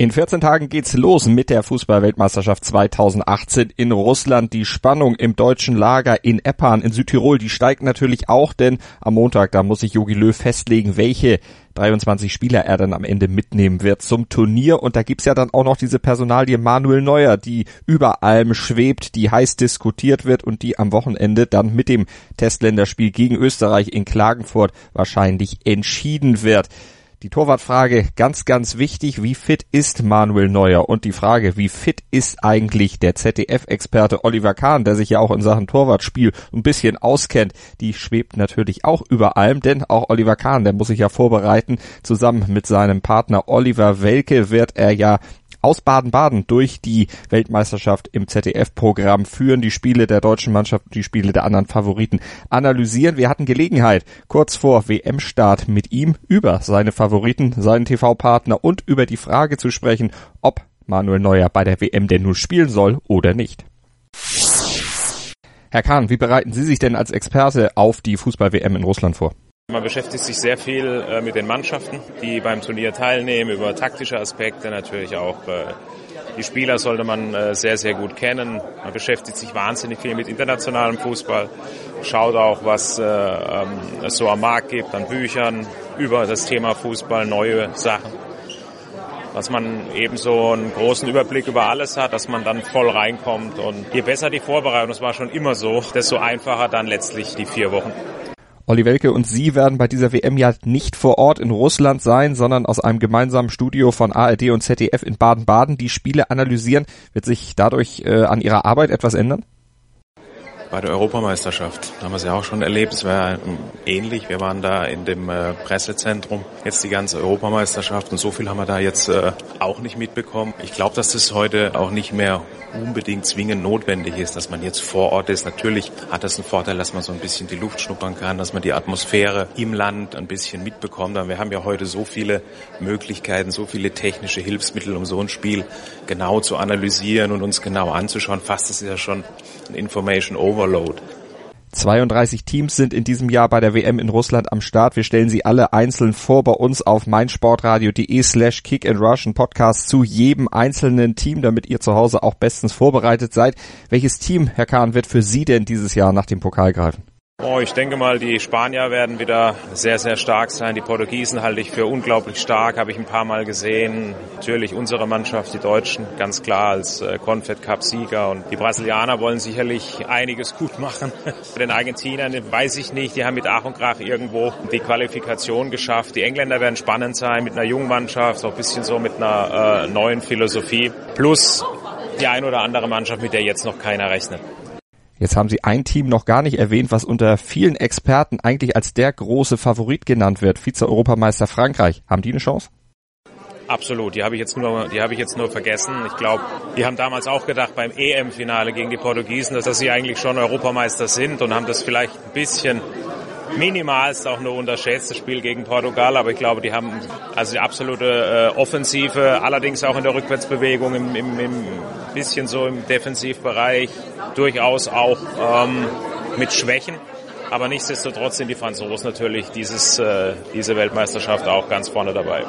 In 14 Tagen geht's los mit der Fußballweltmeisterschaft 2018 in Russland. Die Spannung im deutschen Lager in Eppan in Südtirol, die steigt natürlich auch, denn am Montag, da muss sich Jogi Löw festlegen, welche 23 Spieler er dann am Ende mitnehmen wird zum Turnier. Und da gibt's ja dann auch noch diese Personalie Manuel Neuer, die über allem schwebt, die heiß diskutiert wird und die am Wochenende dann mit dem Testländerspiel gegen Österreich in Klagenfurt wahrscheinlich entschieden wird. Die Torwartfrage ganz, ganz wichtig. Wie fit ist Manuel Neuer? Und die Frage, wie fit ist eigentlich der ZDF-Experte Oliver Kahn, der sich ja auch in Sachen Torwartspiel ein bisschen auskennt, die schwebt natürlich auch über allem, denn auch Oliver Kahn, der muss sich ja vorbereiten. Zusammen mit seinem Partner Oliver Welke wird er ja aus Baden-Baden durch die Weltmeisterschaft im ZDF-Programm führen, die Spiele der deutschen Mannschaft, die Spiele der anderen Favoriten analysieren. Wir hatten Gelegenheit, kurz vor WM-Start mit ihm über seine Favoriten, seinen TV-Partner und über die Frage zu sprechen, ob Manuel Neuer bei der WM denn nun spielen soll oder nicht. Herr Kahn, wie bereiten Sie sich denn als Experte auf die Fußball-WM in Russland vor? Man beschäftigt sich sehr viel äh, mit den Mannschaften, die beim Turnier teilnehmen, über taktische Aspekte natürlich auch. Äh, die Spieler sollte man äh, sehr, sehr gut kennen. Man beschäftigt sich wahnsinnig viel mit internationalem Fußball, schaut auch, was äh, ähm, es so am Markt gibt an Büchern über das Thema Fußball, neue Sachen. Dass man eben so einen großen Überblick über alles hat, dass man dann voll reinkommt. Und je besser die Vorbereitung, das war schon immer so, desto einfacher dann letztlich die vier Wochen. Olli Welke und Sie werden bei dieser WM ja nicht vor Ort in Russland sein, sondern aus einem gemeinsamen Studio von ARD und ZDF in Baden-Baden die Spiele analysieren. Wird sich dadurch äh, an Ihrer Arbeit etwas ändern? Bei der Europameisterschaft. Da haben wir es ja auch schon erlebt. Es war ähnlich. Wir waren da in dem äh, Pressezentrum jetzt die ganze Europameisterschaft und so viel haben wir da jetzt äh, auch nicht mitbekommen. Ich glaube, dass das heute auch nicht mehr unbedingt zwingend notwendig ist, dass man jetzt vor Ort ist. Natürlich hat das einen Vorteil, dass man so ein bisschen die Luft schnuppern kann, dass man die Atmosphäre im Land ein bisschen mitbekommt. Aber wir haben ja heute so viele Möglichkeiten, so viele technische Hilfsmittel, um so ein Spiel genau zu analysieren und uns genau anzuschauen. Fast ist ja schon ein Information Over Overload. 32 Teams sind in diesem Jahr bei der WM in Russland am Start. Wir stellen sie alle einzeln vor bei uns auf meinsportradio.de slash kick and rush Podcast zu jedem einzelnen Team, damit ihr zu Hause auch bestens vorbereitet seid. Welches Team, Herr Kahn, wird für Sie denn dieses Jahr nach dem Pokal greifen? Oh, ich denke mal, die Spanier werden wieder sehr, sehr stark sein. Die Portugiesen halte ich für unglaublich stark, habe ich ein paar Mal gesehen. Natürlich unsere Mannschaft, die Deutschen, ganz klar als äh, Confed Cup Sieger. Und die Brasilianer wollen sicherlich einiges gut machen. Bei den Argentinern weiß ich nicht, die haben mit Ach und Krach irgendwo die Qualifikation geschafft. Die Engländer werden spannend sein mit einer jungen Mannschaft, auch ein bisschen so mit einer äh, neuen Philosophie. Plus die ein oder andere Mannschaft, mit der jetzt noch keiner rechnet. Jetzt haben Sie ein Team noch gar nicht erwähnt, was unter vielen Experten eigentlich als der große Favorit genannt wird. Vize-Europameister Frankreich. Haben die eine Chance? Absolut, die habe ich jetzt nur, die habe ich jetzt nur vergessen. Ich glaube, die haben damals auch gedacht beim EM-Finale gegen die Portugiesen, dass sie eigentlich schon Europameister sind und haben das vielleicht ein bisschen minimalst auch nur unterschätzt, das Spiel gegen Portugal. Aber ich glaube, die haben also die absolute äh, Offensive, allerdings auch in der Rückwärtsbewegung, im, im, im bisschen so im Defensivbereich, durchaus auch ähm, mit Schwächen. Aber nichtsdestotrotz sind die Franzosen natürlich dieses, äh, diese Weltmeisterschaft auch ganz vorne dabei.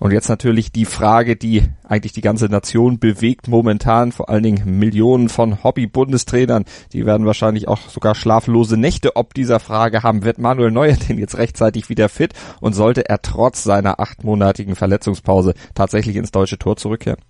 Und jetzt natürlich die Frage, die eigentlich die ganze Nation bewegt momentan, vor allen Dingen Millionen von Hobby-Bundestrainern, die werden wahrscheinlich auch sogar schlaflose Nächte ob dieser Frage haben. Wird Manuel Neuer denn jetzt rechtzeitig wieder fit und sollte er trotz seiner achtmonatigen Verletzungspause tatsächlich ins deutsche Tor zurückkehren?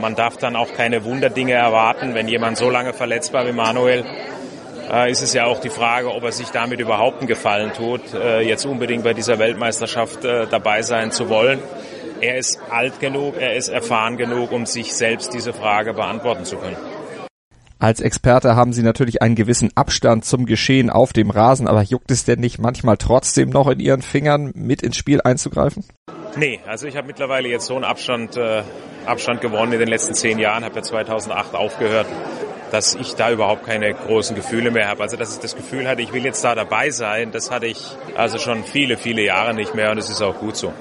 Man darf dann auch keine Wunderdinge erwarten, wenn jemand so lange verletzt war wie Manuel äh, ist es ja auch die Frage, ob er sich damit überhaupt einen Gefallen tut, äh, jetzt unbedingt bei dieser Weltmeisterschaft äh, dabei sein zu wollen. Er ist alt genug, er ist erfahren genug, um sich selbst diese Frage beantworten zu können. Als Experte haben Sie natürlich einen gewissen Abstand zum Geschehen auf dem Rasen, aber juckt es denn nicht manchmal trotzdem noch in Ihren Fingern mit ins Spiel einzugreifen? Nee, also ich habe mittlerweile jetzt so einen Abstand, äh, Abstand gewonnen in den letzten zehn Jahren, habe ja 2008 aufgehört, dass ich da überhaupt keine großen Gefühle mehr habe. Also dass ich das Gefühl hatte, ich will jetzt da dabei sein, das hatte ich also schon viele, viele Jahre nicht mehr und es ist auch gut so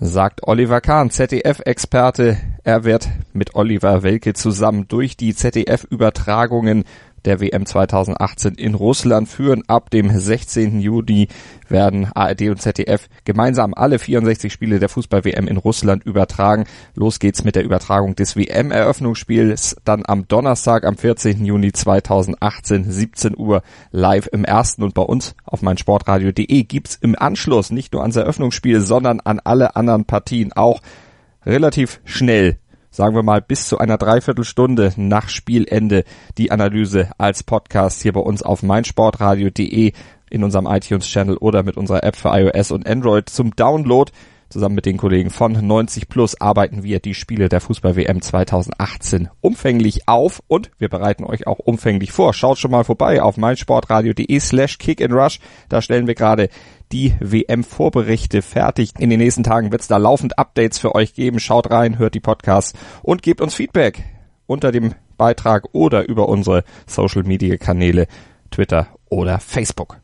sagt Oliver Kahn, ZDF-Experte Er wird mit Oliver Welke zusammen durch die ZDF-Übertragungen der WM 2018 in Russland führen. Ab dem 16. Juni werden ARD und ZDF gemeinsam alle 64 Spiele der Fußball-WM in Russland übertragen. Los geht's mit der Übertragung des WM-Eröffnungsspiels dann am Donnerstag, am 14. Juni 2018, 17 Uhr live im ersten und bei uns auf meinsportradio.de gibt's im Anschluss nicht nur ans Eröffnungsspiel, sondern an alle anderen Partien auch relativ schnell sagen wir mal, bis zu einer Dreiviertelstunde nach Spielende die Analyse als Podcast hier bei uns auf meinsportradio.de in unserem iTunes-Channel oder mit unserer App für iOS und Android zum Download. Zusammen mit den Kollegen von 90 Plus arbeiten wir die Spiele der Fußball-WM 2018 umfänglich auf und wir bereiten euch auch umfänglich vor. Schaut schon mal vorbei auf meinsportradio.de slash kick and rush. Da stellen wir gerade die WM-Vorberichte fertig. In den nächsten Tagen wird es da laufend Updates für euch geben. Schaut rein, hört die Podcasts und gebt uns Feedback unter dem Beitrag oder über unsere Social-Media-Kanäle Twitter oder Facebook.